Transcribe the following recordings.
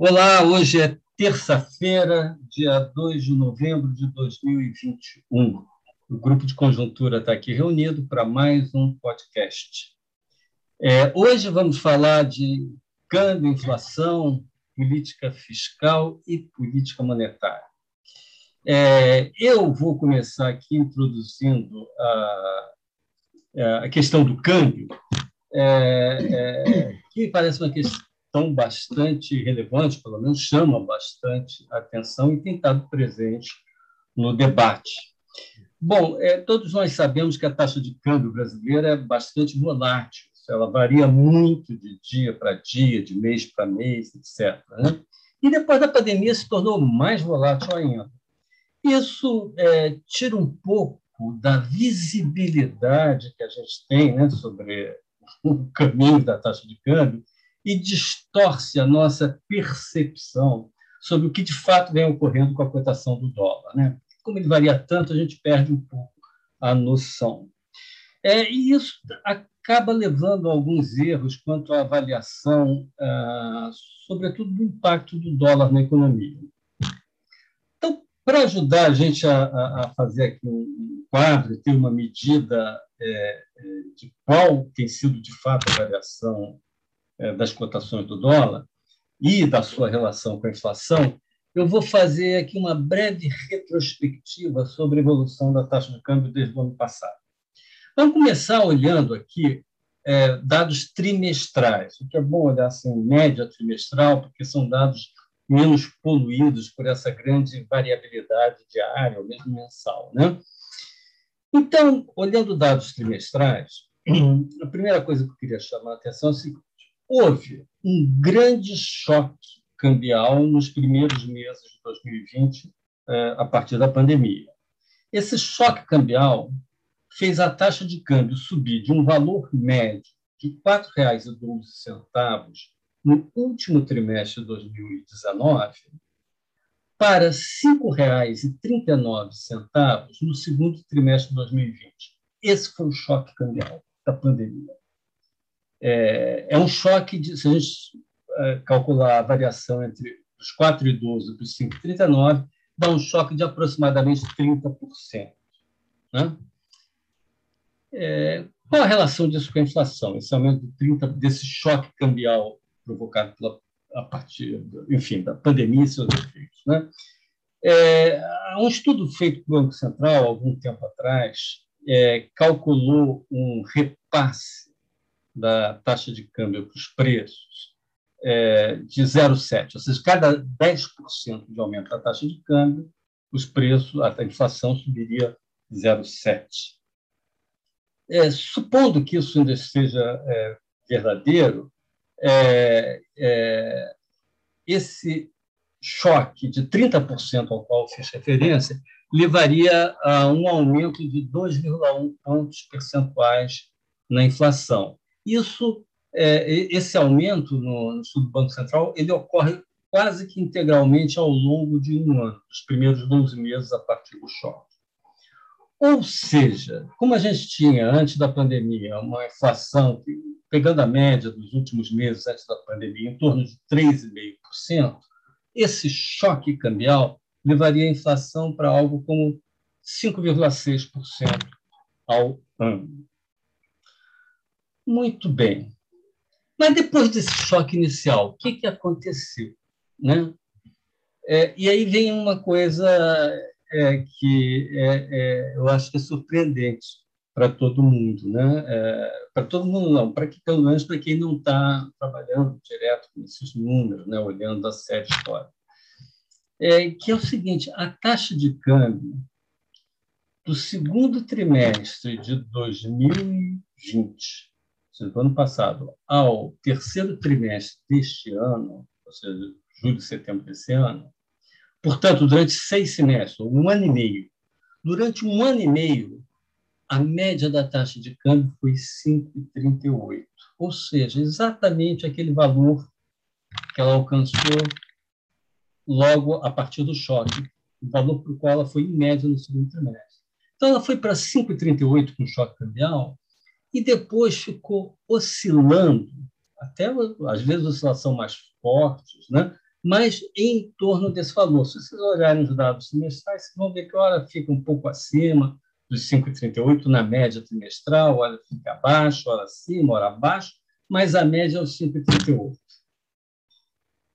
Olá, hoje é terça-feira, dia 2 de novembro de 2021. O grupo de conjuntura está aqui reunido para mais um podcast. É, hoje vamos falar de câmbio, inflação, política fiscal e política monetária. É, eu vou começar aqui introduzindo a, a questão do câmbio, é, é que parece uma questão tão bastante relevante, pelo menos chama bastante atenção e tem estado presente no debate. Bom, é, todos nós sabemos que a taxa de câmbio brasileira é bastante volátil, ela varia muito de dia para dia, de mês para mês, etc. Né? E depois da pandemia se tornou mais volátil ainda. Isso é, tira um pouco da visibilidade que a gente tem né, sobre o caminho da taxa de câmbio e distorce a nossa percepção sobre o que de fato vem ocorrendo com a cotação do dólar. Né? Como ele varia tanto, a gente perde um pouco a noção. É, e isso acaba levando a alguns erros quanto à avaliação, ah, sobretudo do impacto do dólar na economia. Então, para ajudar a gente a, a, fazer aqui um quadro ter uma medida é, é, de qual tem sido de fato a variação é, das cotações do dólar e da sua relação com a inflação, eu vou fazer aqui uma breve retrospectiva sobre a evolução da taxa de câmbio desde o ano passado. Vamos começar olhando aqui é, dados trimestrais, o que é bom olhar assim, média trimestral, porque são dados menos poluídos por essa grande variabilidade diária ou mesmo mensal. Né? Então, olhando dados trimestrais, a primeira coisa que eu queria chamar a atenção é houve um grande choque cambial nos primeiros meses de 2020, eh, a partir da pandemia. Esse choque cambial fez a taxa de câmbio subir de um valor médio de R$ 4,12 no último trimestre de 2019 para R$ 5,39 no segundo trimestre de 2020. Esse foi o choque cambial da pandemia é, é um choque, de, se a gente é, calcular a variação entre os 4,12 e os 5,39, dá um choque de aproximadamente 30%. Né? É, qual a relação disso com a inflação? Esse aumento de 30, desse choque cambial provocado pela, a partir, enfim, da pandemia e seus efeitos. Né? É, um estudo feito pelo Banco Central, algum tempo atrás, é, calculou um repasse da taxa de câmbio para os preços é, de 0,7, ou seja, cada 10% de aumento da taxa de câmbio, os preços, a inflação subiria 0,7. É, supondo que isso ainda seja é, verdadeiro, é, é esse choque de 30% ao qual fiz referência levaria a um aumento de 2,1 pontos percentuais na inflação. Isso, é, esse aumento no, no do Banco Central, ele ocorre quase que integralmente ao longo de um ano, os primeiros 12 meses a partir do choque. Ou seja, como a gente tinha antes da pandemia uma inflação, pegando a média dos últimos meses antes da pandemia, em torno de 3,5%, esse choque cambial levaria a inflação para algo como 5,6% ao ano. Muito bem. Mas depois desse choque inicial, o que, que aconteceu? Né? É, e aí vem uma coisa é, que é, é eu acho que é surpreendente para todo mundo, né? É, para todo mundo não, para que pelo menos para quem não está trabalhando direto com esses números, né? Olhando a série histórica, é, que é o seguinte: a taxa de câmbio do segundo trimestre de 2020 seja, do ano passado ao terceiro trimestre deste ano, ou seja, julho, setembro desse ano, portanto, durante seis semestres, um ano e meio, durante um ano e meio, a média da taxa de câmbio foi 5,38, ou seja, exatamente aquele valor que ela alcançou logo a partir do choque, o valor para o qual ela foi em média no segundo trimestre. Então, ela foi para 5,38 com choque cambial, e depois ficou oscilando, até às vezes oscilação mais fortes, né? mas em torno desse valor. Se vocês olharem os dados trimestrais, vocês vão ver que hora fica um pouco acima dos 5,38 na média trimestral, hora fica abaixo, hora acima, hora abaixo, mas a média é os 5,38.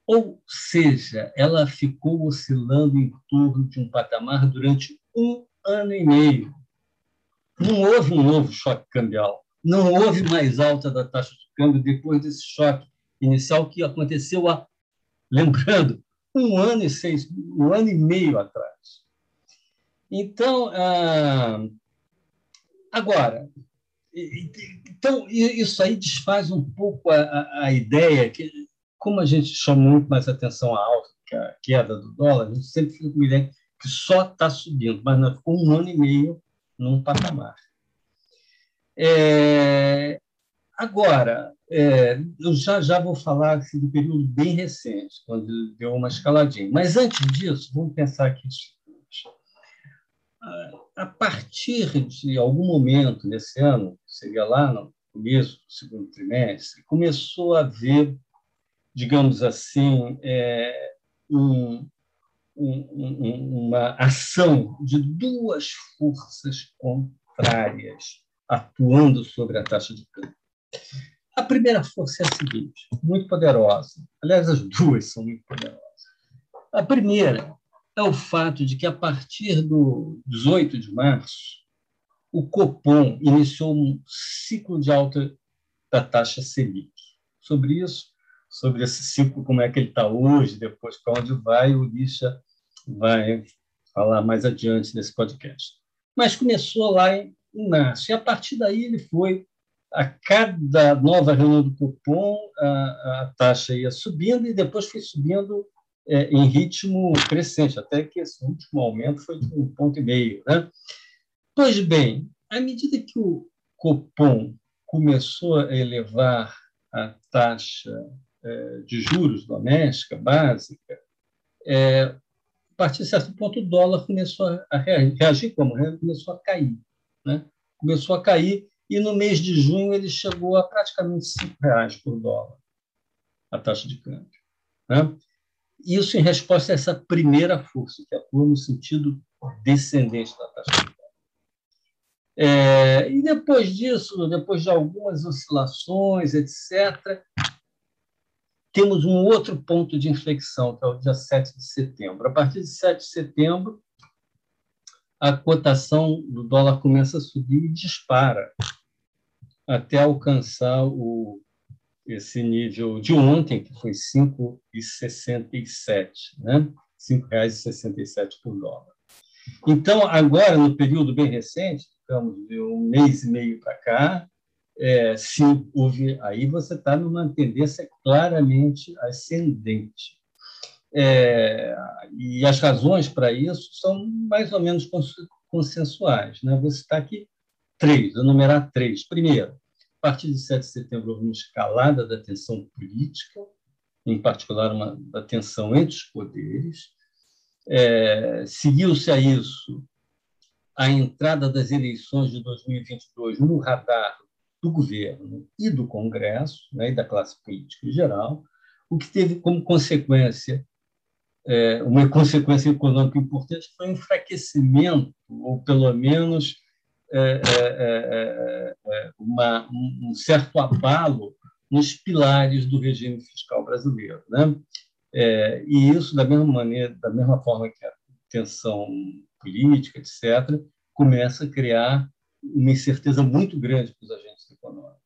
Ou seja, ela ficou oscilando em torno de um patamar durante um ano e meio. Não houve um novo choque cambial. Não houve mais alta da taxa de câmbio depois desse choque inicial que aconteceu há, lembrando, um ano e seis, um ano e meio atrás. Então, ah, agora, então isso aí desfaz um pouco a, a, ideia que como a gente chama muito mais atenção à alta que a queda do dólar, a gente sempre fica com a ideia que só está subindo, mas não ficou um ano e meio num patamar. É, agora, é, eu já, já vou falar assim, do período bem recente, quando deu uma escaladinha. Mas antes disso, vamos pensar aqui a partir de algum momento nesse ano, seria lá no começo do segundo trimestre, começou a haver digamos assim, é, um, um, uma ação de duas forças contrárias atuando sobre a taxa de câmbio. A primeira força é a seguinte, muito poderosa. Aliás, as duas são muito poderosas. A primeira é o fato de que, a partir do 18 de março, o Copom iniciou um ciclo de alta da taxa Selic. Sobre isso, sobre esse ciclo, como é que ele está hoje, depois para onde vai, o Lixa vai falar mais adiante nesse podcast. Mas começou lá em, março, e a partir daí ele foi, a cada nova reunião do cupom, a, a taxa ia subindo e depois foi subindo é, em ritmo crescente, até que esse último aumento foi de um ponto e meio. Né? Pois bem, à medida que o Copom começou a elevar a taxa é, de juros doméstica básica, é, a partir de certo ponto o dólar começou a reagir como? Começou a cair. Né? Começou a cair e no mês de junho ele chegou a praticamente R$ reais por dólar, a taxa de câmbio. Né? Isso em resposta a essa primeira força, que atua no sentido descendente da taxa de câmbio. É, e depois disso, depois de algumas oscilações, etc., temos um outro ponto de inflexão, que é o dia 7 de setembro. A partir de 7 de setembro, a cotação do dólar começa a subir e dispara até alcançar o, esse nível de ontem, que foi 5,67, né? R$ 5,67 por dólar. Então, agora, no período bem recente, ficamos de um mês e meio para cá, é, houve, aí você está numa tendência claramente ascendente. É, e as razões para isso são mais ou menos consensuais. Né? Vou citar aqui três, enumerar três. Primeiro, a partir de 7 de setembro houve uma escalada da tensão política, em particular uma da tensão entre os poderes. É, Seguiu-se a isso a entrada das eleições de 2022 no radar do governo e do Congresso, né, e da classe política em geral, o que teve como consequência uma consequência econômica importante foi o enfraquecimento, ou pelo menos é, é, é, é uma, um certo abalo nos pilares do regime fiscal brasileiro. Né? É, e isso, da mesma maneira, da mesma forma que a tensão política, etc., começa a criar uma incerteza muito grande para os agentes econômicos.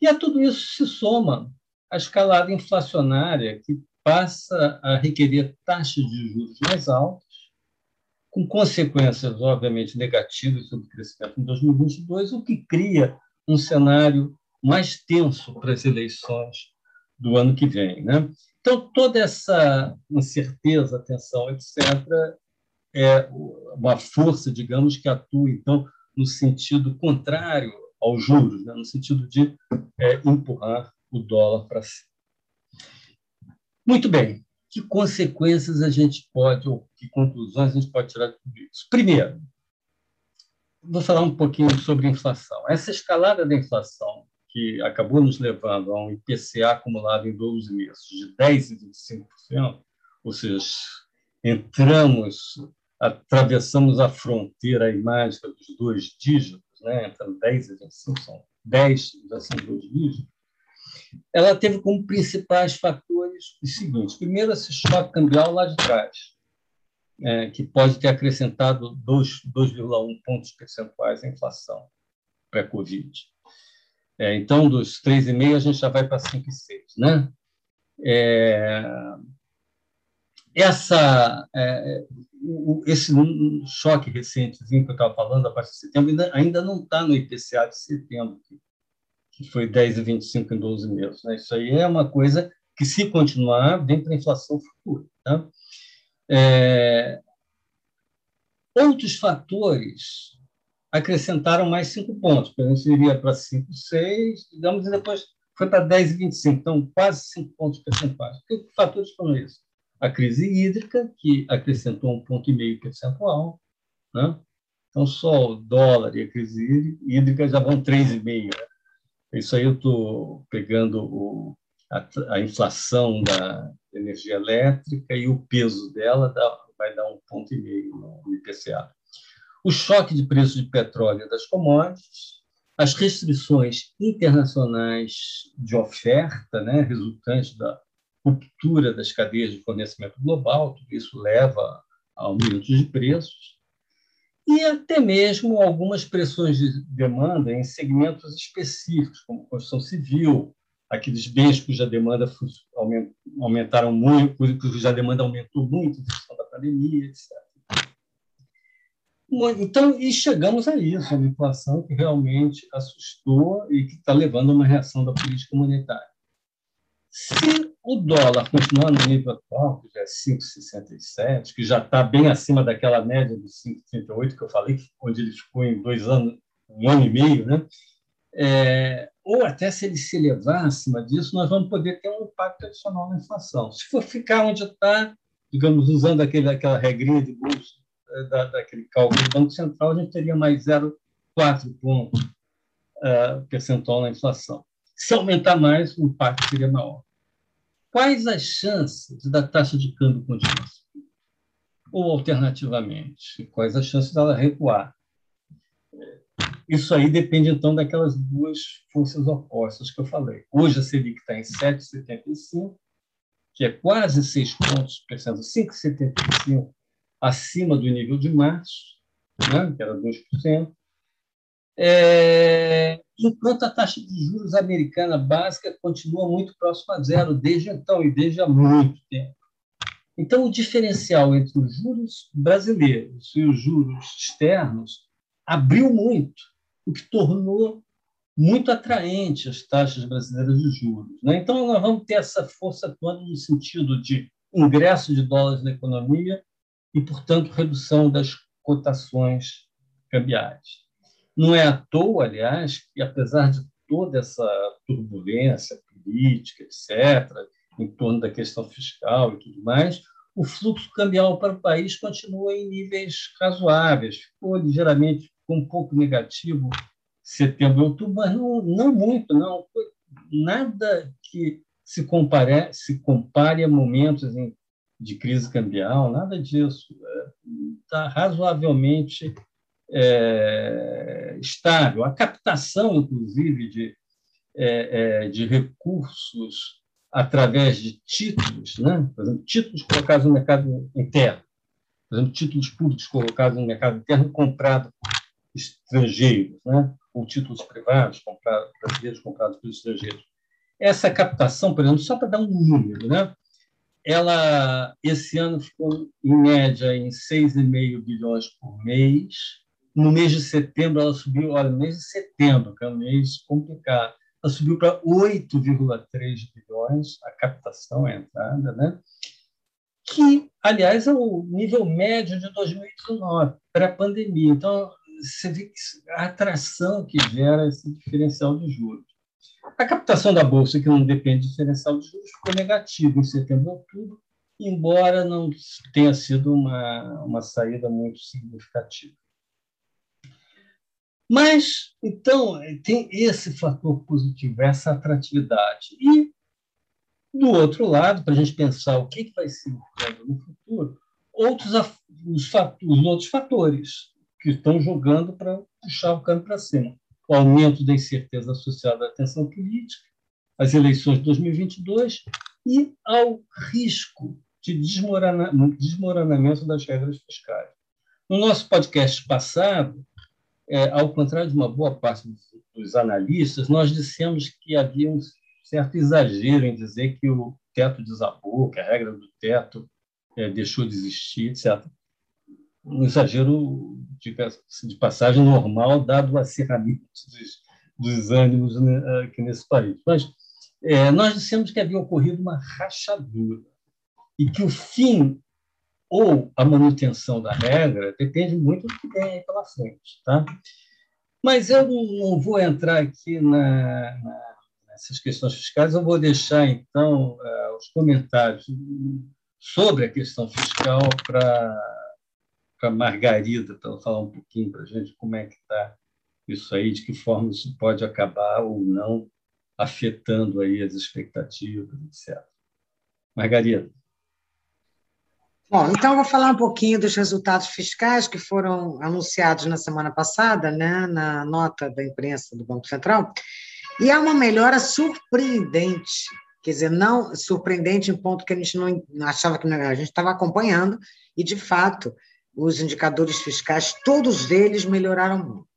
E a tudo isso se soma a escalada inflacionária, que passa a requerer taxas de juros mais altas, com consequências, obviamente, negativas sobre o crescimento em 2022, o que cria um cenário mais tenso para as eleições do ano que vem. Né? Então, toda essa incerteza, tensão, etc., é uma força, digamos, que atua, então, no sentido contrário aos juros, né, no sentido de é, empurrar o dólar para cima. Muito bem. Que consequências a gente pode, ou que conclusões a gente pode tirar de tudo isso? Primeiro, vou falar um pouquinho sobre inflação. Essa escalada da inflação que acabou nos levando a um IPCA acumulado em 12 meses de 10% e 25%, ou seja, entramos, atravessamos a fronteira mágica dos dois dígitos, né? entre 10 e 25, são 10, já são dois dígitos, ela teve como principais fatores os seguintes. Primeiro, esse choque cambial lá de trás, é, que pode ter acrescentado 2,1 pontos percentuais à inflação pré-Covid. É, então, dos 3,5 a gente já vai para 5,6. Né? É, essa, é, esse choque recentezinho que eu estava falando, a partir de setembro, ainda, ainda não está no IPCA de setembro, que foi 10,25 em 12 meses. Né? Isso aí é uma coisa que, se continuar, vem para a inflação futura. Tá? É, outros fatores acrescentaram mais cinco pontos. A gente iria para 5, 6, digamos, e depois foi para 10,25, então quase cinco pontos percentuais. Que fatores foram esses? A crise hídrica, que acrescentou um ponto e meio percentual, né? Então, só o dólar e a crise hídrica já vão 3,5. Né? Isso aí eu estou pegando o, a, a, inflação da energia elétrica e o peso dela dá, vai dar um ponto e meio no IPCA. O choque de preço de petróleo e das commodities, as restrições internacionais de oferta, né, resultantes da ruptura das cadeias de fornecimento global, tudo isso leva a aumentos de preços, e até mesmo algumas pressões de demanda em segmentos específicos, como construção civil, aqueles bens cuja demanda aumentaram muito, cuja demanda aumentou muito em função da pandemia, etc. Então, e chegamos a isso, uma inflação que realmente assustou e que está levando a uma reação da política monetária. Se o dólar continuar no nível atual, que já é 5,67, que já está bem acima daquela média de 5,38 que eu falei, onde ele ficou em dois anos, um ano e meio, né? É, ou até se ele se elevar acima disso, nós vamos poder ter um impacto adicional na inflação. Se for ficar onde está, digamos, usando aquele, aquela regrinha de bolsa, é, da, daquele cálculo do Banco Central, a gente teria mais 0,4 pontos uh, percentual na inflação. Se aumentar mais, o impacto seria maior. Quais as chances da taxa de câmbio continuar? Ou, alternativamente, quais as chances dela recuar? Isso aí depende, então, daquelas duas forças opostas que eu falei. Hoje a Selic está em 7,75, que é quase 6 pontos percentuais, 5,75 acima do nível de março, né, que era 2%. É, enquanto a taxa de juros americana básica continua muito próxima a zero desde então e desde há muito tempo. Então, o diferencial entre os juros brasileiros e os juros externos abriu muito, o que tornou muito atraente as taxas brasileiras de juros. Né? Então, nós vamos ter essa força atuando no sentido de ingresso de dólares na economia e, portanto, redução das cotações cambiais. Não é à toa, aliás, que apesar de toda essa turbulência política, etc., em torno da questão fiscal e tudo mais, o fluxo cambial para o país continua em níveis razoáveis. Ficou ligeiramente um pouco negativo setembro outubro, mas não, não muito, não. Nada que se compare, se compare a momentos em, de crise cambial, nada disso. Está é, razoavelmente é, estável. A captação, inclusive, de, é, é, de recursos através de títulos, né? por exemplo, títulos colocados no mercado interno, por exemplo, títulos públicos colocados no mercado interno comprados por estrangeiros, né? ou títulos privados comprados, brasileiros comprados por estrangeiros. Essa captação, por exemplo, só para dar um número, né? ela esse ano ficou em média em 6,5 bilhões por mês, no mês de setembro, ela subiu, olha, no mês de setembro, que é um mês complicado, ela subiu para 8,3 bilhões, a captação, a entrada, né? que, aliás, é o nível médio de 2019, pré-pandemia. Então, você vê a atração que gera esse diferencial de juros. A captação da Bolsa, que não depende do diferencial de juros, ficou negativa em setembro e outubro, embora não tenha sido uma, uma saída muito significativa. Mas, então, tem esse fator positivo, essa atratividade. E, do outro lado, para a gente pensar o que vai ser o câmbio no futuro, outros os, os outros fatores que estão jogando para puxar o câmbio para cima. O aumento da incerteza associada à tensão política, as eleições de 2022 e ao risco de desmoronamento das regras fiscais. No nosso podcast passado, é, ao contrário de uma boa parte dos analistas, nós dissemos que havia um certo exagero em dizer que o teto desabou, que a regra do teto é, deixou de existir, etc. Um exagero de, de passagem normal, dado o acirramento dos, dos ânimos né, aqui nesse país. Mas é, nós dissemos que havia ocorrido uma rachadura e que o fim ou a manutenção da regra depende muito do que vem pela frente. Tá? Mas eu não vou entrar aqui na, na, nessas questões fiscais, eu vou deixar, então, uh, os comentários sobre a questão fiscal para Margarida, para falar um pouquinho para a gente como é que está isso aí, de que forma isso pode acabar ou não afetando aí as expectativas, etc. Margarida. Bom, então eu vou falar um pouquinho dos resultados fiscais que foram anunciados na semana passada, né, na nota da imprensa do Banco Central, e há uma melhora surpreendente, quer dizer, não surpreendente em ponto que a gente não achava que a gente estava acompanhando, e de fato os indicadores fiscais, todos eles melhoraram muito.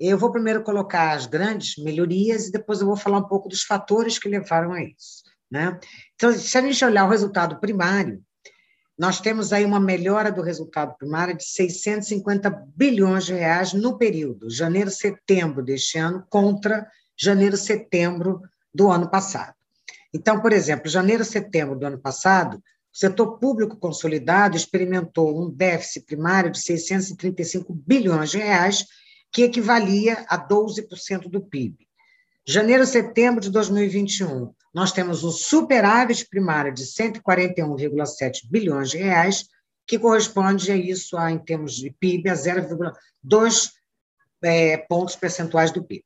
Eu vou primeiro colocar as grandes melhorias e depois eu vou falar um pouco dos fatores que levaram a isso. Né? Então, se a gente olhar o resultado primário, nós temos aí uma melhora do resultado primário de 650 bilhões de reais no período janeiro-setembro deste ano contra janeiro-setembro do ano passado. Então, por exemplo, janeiro-setembro do ano passado, o setor público consolidado experimentou um déficit primário de 635 bilhões de reais, que equivalia a 12% do PIB. Janeiro-setembro de 2021, nós temos um superávit primário de 141,7 bilhões de reais, que corresponde a isso, a, em termos de PIB, a 0,2 é, pontos percentuais do PIB.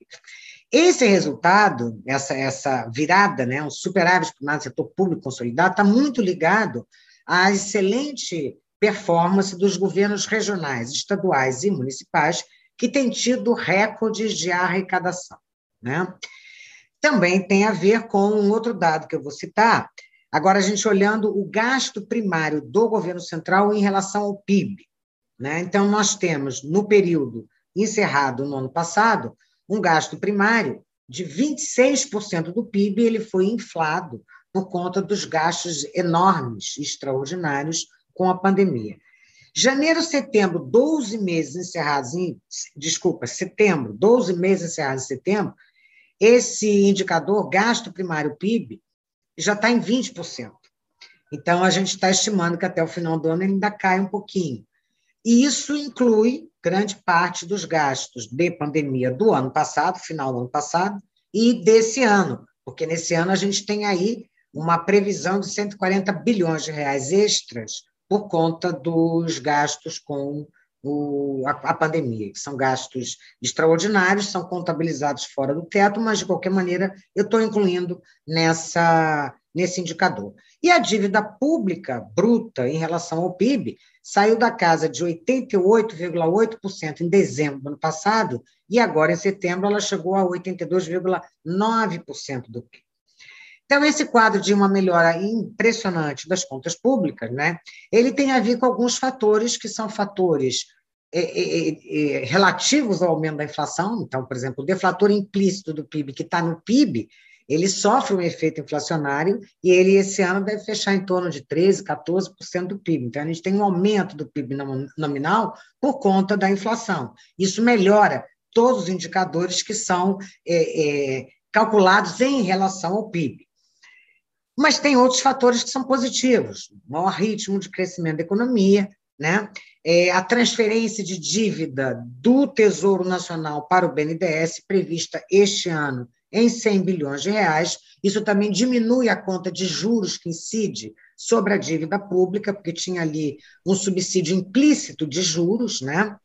Esse resultado, essa, essa virada, né, um superávit primário do setor público consolidado, está muito ligado à excelente performance dos governos regionais, estaduais e municipais, que têm tido recordes de arrecadação. Né? Também tem a ver com um outro dado que eu vou citar. Agora, a gente olhando o gasto primário do governo central em relação ao PIB. Né? Então, nós temos, no período encerrado no ano passado, um gasto primário de 26% do PIB, ele foi inflado por conta dos gastos enormes, extraordinários com a pandemia. Janeiro, setembro, 12 meses encerrados em. Desculpa, setembro, 12 meses encerrados em setembro, esse indicador, gasto primário PIB, já está em 20%. Então, a gente está estimando que até o final do ano ele ainda cai um pouquinho. E isso inclui grande parte dos gastos de pandemia do ano passado, final do ano passado, e desse ano, porque nesse ano a gente tem aí uma previsão de 140 bilhões de reais extras por conta dos gastos com o, a, a, pandemia, que são gastos extraordinários, são contabilizados fora do teto, mas, de qualquer maneira, eu estou incluindo nessa, nesse indicador. E a dívida pública bruta em relação ao PIB saiu da casa de 88,8% em dezembro do ano passado, e agora, em setembro, ela chegou a 82,9% do PIB. Então, esse quadro de uma melhora impressionante das contas públicas, né, ele tem a ver com alguns fatores que são fatores é, é, é, relativos ao aumento da inflação. Então, por exemplo, o deflator implícito do PIB, que está no PIB, ele sofre um efeito inflacionário e ele, esse ano, deve fechar em torno de 13%, 14% do PIB. Então, a gente tem um aumento do PIB nominal por conta da inflação. Isso melhora todos os indicadores que são é, é, calculados em relação ao PIB. Mas tem outros fatores que são positivos, maior ritmo de crescimento da economia, né? É, a transferência de dívida do Tesouro Nacional para o BNDES, prevista este ano em 100 bilhões de reais, isso também diminui a conta de juros que incide sobre a dívida pública, porque tinha ali um subsídio implícito de juros, né?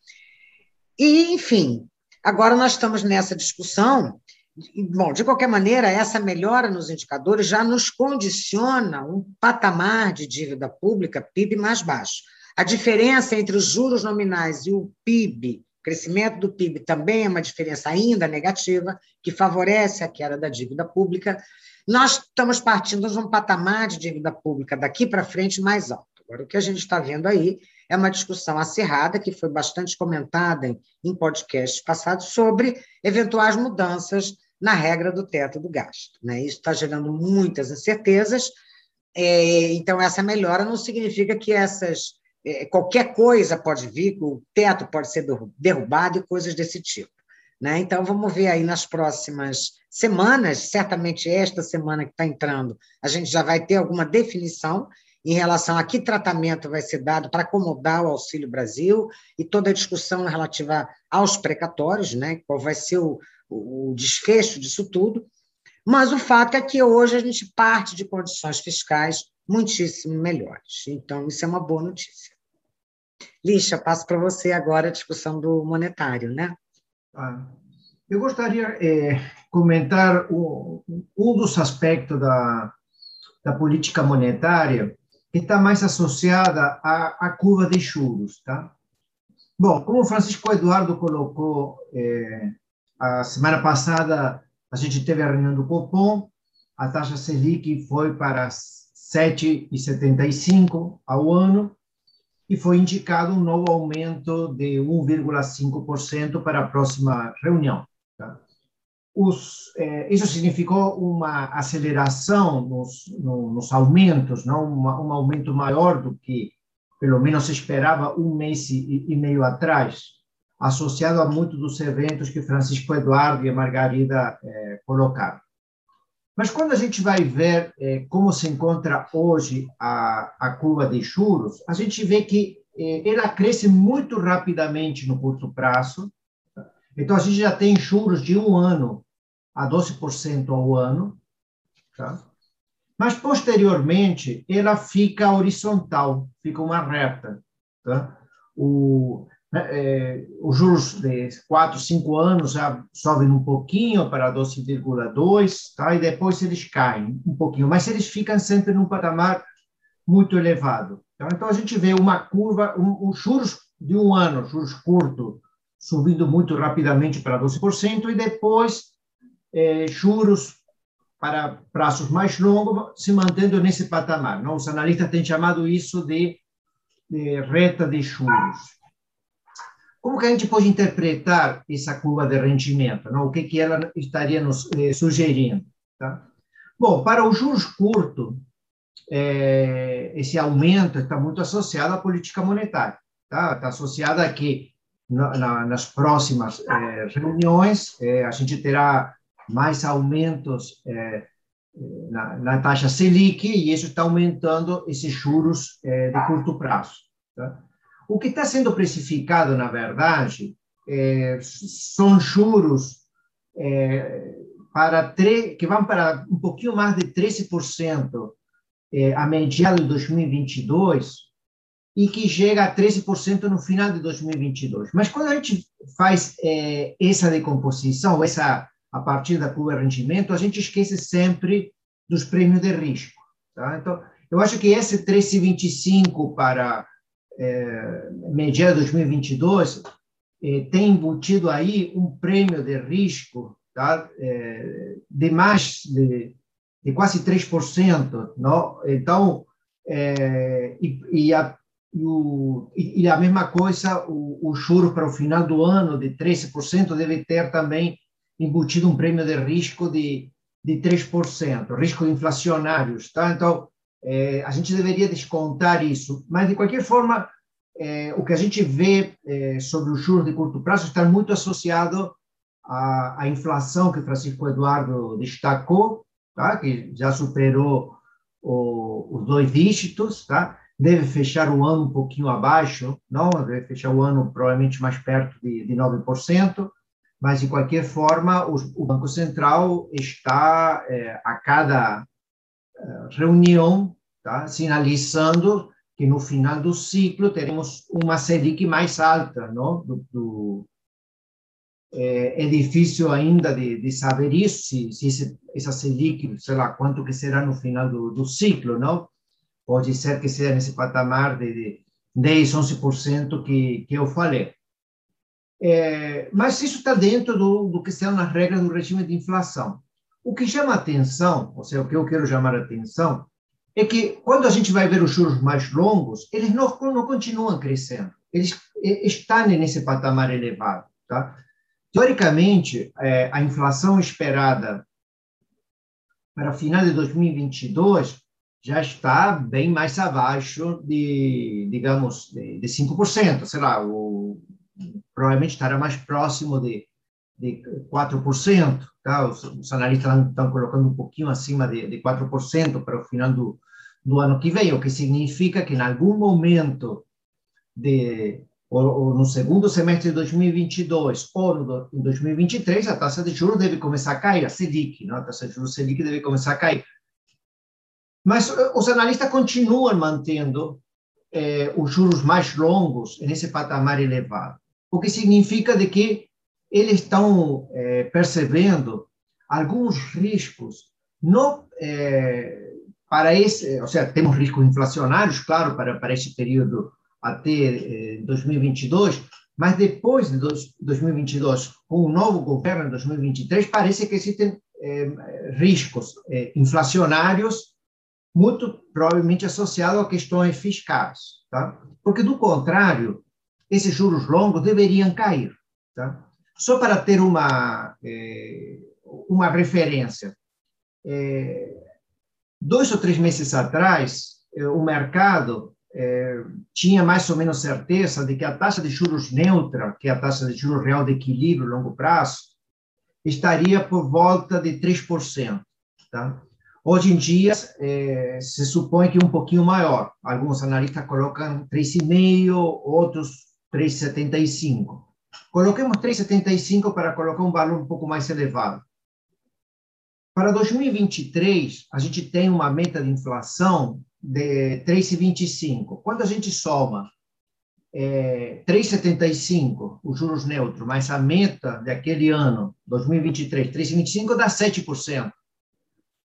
E, enfim, Agora nós estamos nessa discussão. Bom, de qualquer maneira, essa melhora nos indicadores já nos condiciona um patamar de dívida pública PIB mais baixo. A diferença entre os juros nominais e o PIB, crescimento do PIB, também é uma diferença ainda negativa, que favorece a queda da dívida pública. Nós estamos partindo de um patamar de dívida pública daqui para frente mais alto. Agora, o que a gente está vendo aí é uma discussão acirrada, que foi bastante comentada em, podcasts passados, sobre eventuais mudanças na regra do teto do gasto. Né? Isso está gerando muitas incertezas, é, então essa melhora não significa que essas é, qualquer coisa pode vir, o teto pode ser derrubado e coisas desse tipo. Né? Então, vamos ver aí nas próximas semanas, certamente esta semana que está entrando, a gente já vai ter alguma definição em relação a que tratamento vai ser dado para acomodar o Auxílio Brasil e toda a discussão relativa aos precatórios, né? qual vai ser o, o desfecho disso tudo. Mas o fato é que hoje a gente parte de condições fiscais muitíssimo melhores. Então, isso é uma boa notícia. Lixa, passo para você agora a discussão do monetário, né? Ah, eu gostaria de eh, comentar um, um dos aspectos da, da política monetária está mais associada à, à curva de juros, tá? Bom, como o Francisco Eduardo colocou, é, a semana passada a gente teve a reunião do Copom, a taxa Selic foi para 7,75 ao ano e foi indicado um novo aumento de 1,5% para a próxima reunião. Tá? os, é, isso significou uma aceleração nos, no, nos aumentos, não uma, um aumento maior do que pelo menos esperava um mês e, e, meio atrás, associado a muitos dos eventos que Francisco Eduardo e a Margarida é, colocaram. Mas quando a gente vai ver é, como se encontra hoje a, a curva de juros, a gente vê que é, ela cresce muito rapidamente no curto prazo, então, a gente já tem juros de um ano a 12% ao ano, tá? mas, posteriormente, ela fica horizontal, fica uma reta. Tá? O, é, os juros de 4, 5 anos já sobem um pouquinho para 12,2, tá? e depois eles caem um pouquinho, mas eles ficam sempre num patamar muito elevado. Tá? Então, a gente vê uma curva, um, um juros de um ano, juros curtos, subindo muito rapidamente para 12%, e depois eh, juros para prazos mais longos se mantendo nesse patamar. Não? Os analistas têm chamado isso de, de reta de juros. Como que a gente pode interpretar essa curva de rendimento? Não? O que, que ela estaria nos eh, sugerindo? Tá? Bom, para os juros curtos, eh, esse aumento está muito associado à política monetária. Tá? Está associado a que na, nas próximas eh, reuniões, eh, a gente terá mais aumentos eh, na, na, taxa Selic e isso está aumentando esses juros de curto prazo. Tá? O que está sendo precificado, na verdade, são juros para que vão para um pouquinho mais de 13% a mediados de 2022, e que chega a 13% no final de 2022. Mas quando a gente faz é, essa decomposição, essa a partir da curva de rendimento, a gente esquece sempre dos prêmios de risco. Tá? Então, eu acho que esse 13,25 para é, mediano de 2022 é, tem embutido aí um prêmio de risco tá? É, de mais de, de quase 3%. Não? Então, é, e, e a o, e, a mesma coisa, o, o juro para o final do ano de 13% deve ter também embutido um prêmio de risco de, de 3%, risco inflacionários. Tá? Então, é, a gente deveria descontar isso. Mas, de qualquer forma, é, o que a gente vê é, sobre o juros de curto prazo está muito associado à, à inflação que Francisco Eduardo destacou, tá? que já superou o, os dois dígitos, tá? deve fechar o ano um pouquinho abaixo, não, deve fechar o ano provavelmente mais perto de, de 9%, mas, de qualquer forma, o, o Banco Central está, é, a cada reunião, tá, sinalizando que no final do ciclo teremos uma Selic mais alta não? Do, do, é, é difícil ainda de, de saber isso, se, se essa Selic, sei lá, quanto que será no final do, do ciclo, não? Pode ser que seja nesse patamar de, de 10, 11% que, que eu falei. É, mas isso está dentro do, do que são as regras do regime de inflação. O que chama atenção, ou seja, o que eu quero chamar atenção, é que quando a gente vai ver os juros mais longos, eles não, não continuam crescendo. Eles estão nesse patamar elevado. Tá? Teoricamente, é, a inflação esperada para final de 2022 já está bem mais abaixo de, digamos, de, de 5%, sei lá, o, provavelmente estará mais próximo de, de 4%, tá? os, analistas estão colocando um pouquinho acima de, de 4% para o final do, do ano que vem, o que significa que em algum momento de, ou, ou no segundo semestre de 2022 ou no, em 2023, a taxa de juros deve começar a cair, a Selic, não? a taxa de juros Selic deve começar a cair. Mas eh, os analistas continuam mantendo eh, os juros mais longos nesse patamar elevado, o que significa de que eles estão eh, percebendo alguns riscos, não eh, para esse, ou seja, temos riscos inflacionários, claro, para, para esse período até 2022, eh, mas depois de 2022, com o novo governo em 2023, parece que existem eh, riscos eh, inflacionários muito provavelmente associados a questões fiscais, tá? Porque do contrário, esses juros longos deveriam cair, tá? Só para ter uma uma referência, dois ou três meses atrás, o mercado tinha mais ou menos certeza de que a taxa de juros neutra, que é a taxa de juros real de equilíbrio a longo prazo, estaria por volta de 3%. Tá? Hoje em dia, se supõe que um pouquinho maior. Alguns analistas colocam 3,5%, outros 3,75%. Coloquemos 3,75% para colocar um valor um pouco mais elevado. Para 2023, a gente tem uma meta de inflação de 3,25. Quando a gente soma é, 3,75, os juros neutros, mais a meta daquele ano, 2023, 3,25, dá 7%.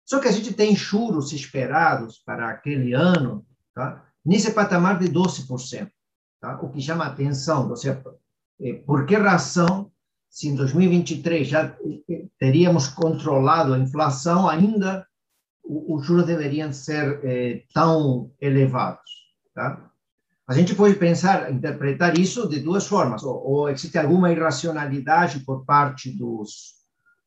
Só que a gente tem juros esperados para aquele ano, tá? nesse patamar de 12%. Tá? O que chama atenção, é, por que razão, se em 2023 já é, teríamos controlado a inflação, ainda os juros deveriam ser eh, tão elevados. Tá? A gente pode pensar, interpretar isso de duas formas. Ou, ou existe alguma irracionalidade por parte dos,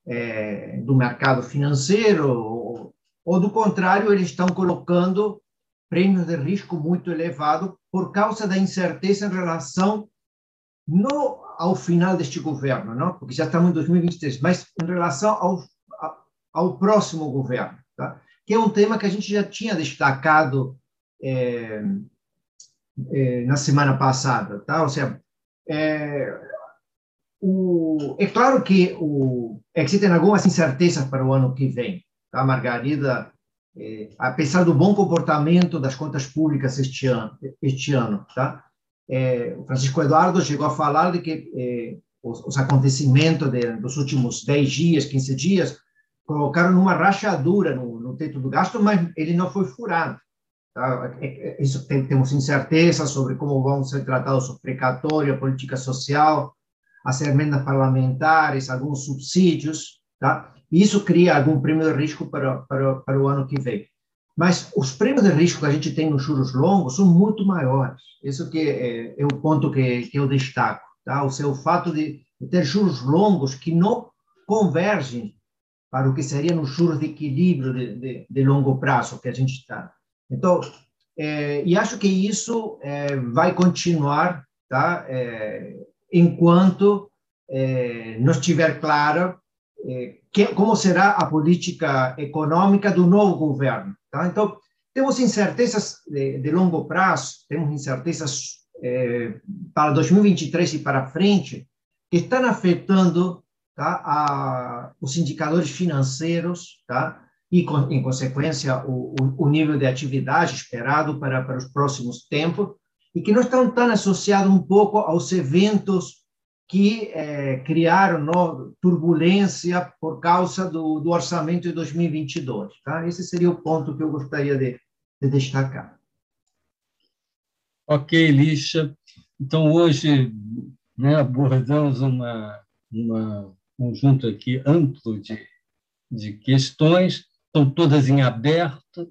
eh, do mercado financeiro, ou, ou, do contrário, eles estão colocando prêmios de risco muito elevado por causa da incerteza em relação não ao final deste governo, não? porque já estamos em 2023, mas em relação ao, ao próximo governo. Tá? que é um tema que a gente já tinha destacado é, é, na semana passada, tá? Ou seja, é, o, é claro que o, existem algumas incertezas para o ano que vem, tá, Margarida? É, apesar do bom comportamento das contas públicas este ano, este ano, tá? É, o Francisco Eduardo chegou a falar de que é, os, os acontecimentos de, dos últimos 10 dias, 15 dias, colocaram numa rachadura no, no teto do gasto, mas ele não foi furado. Tá? É, isso tem, temos incerteza sobre como vão ser tratados os precatórios, a política social, as emendas parlamentares, alguns subsídios, tá? Isso cria algum prêmio de risco para, para, para o ano que vem. Mas os prêmios de risco que a gente tem nos juros longos são muito maiores. Isso que é, é o ponto que, que eu destaco, tá? O seu fato de, ter juros longos que não convergem para o que seria nos juros de equilíbrio de, de, de longo prazo que a gente está. Então, é, e acho que isso é, vai continuar, tá? É, enquanto é, não estiver claro que, como será a política econômica do novo governo. Tá? Então, temos incertezas de, de longo prazo, temos incertezas é, para 2023 e para frente, que estão afetando tá? a, os indicadores financeiros, tá? e, em consequência, o, o, o nível de atividade esperado para, para os próximos tempos, e que não estão tão associados um pouco aos eventos que é, criaram no, turbulência por causa do, do, orçamento de 2022. Tá? Esse seria o ponto que eu gostaria de, de destacar. Ok, Lixa. Então, hoje né, abordamos uma, uma conjunto aqui amplo de, de questões, estão todas em aberto,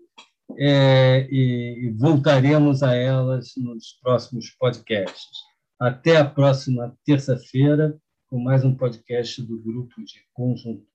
é, e voltaremos a elas nos próximos podcasts. Até a próxima terça-feira, com mais um podcast do Grupo de Conjuntura.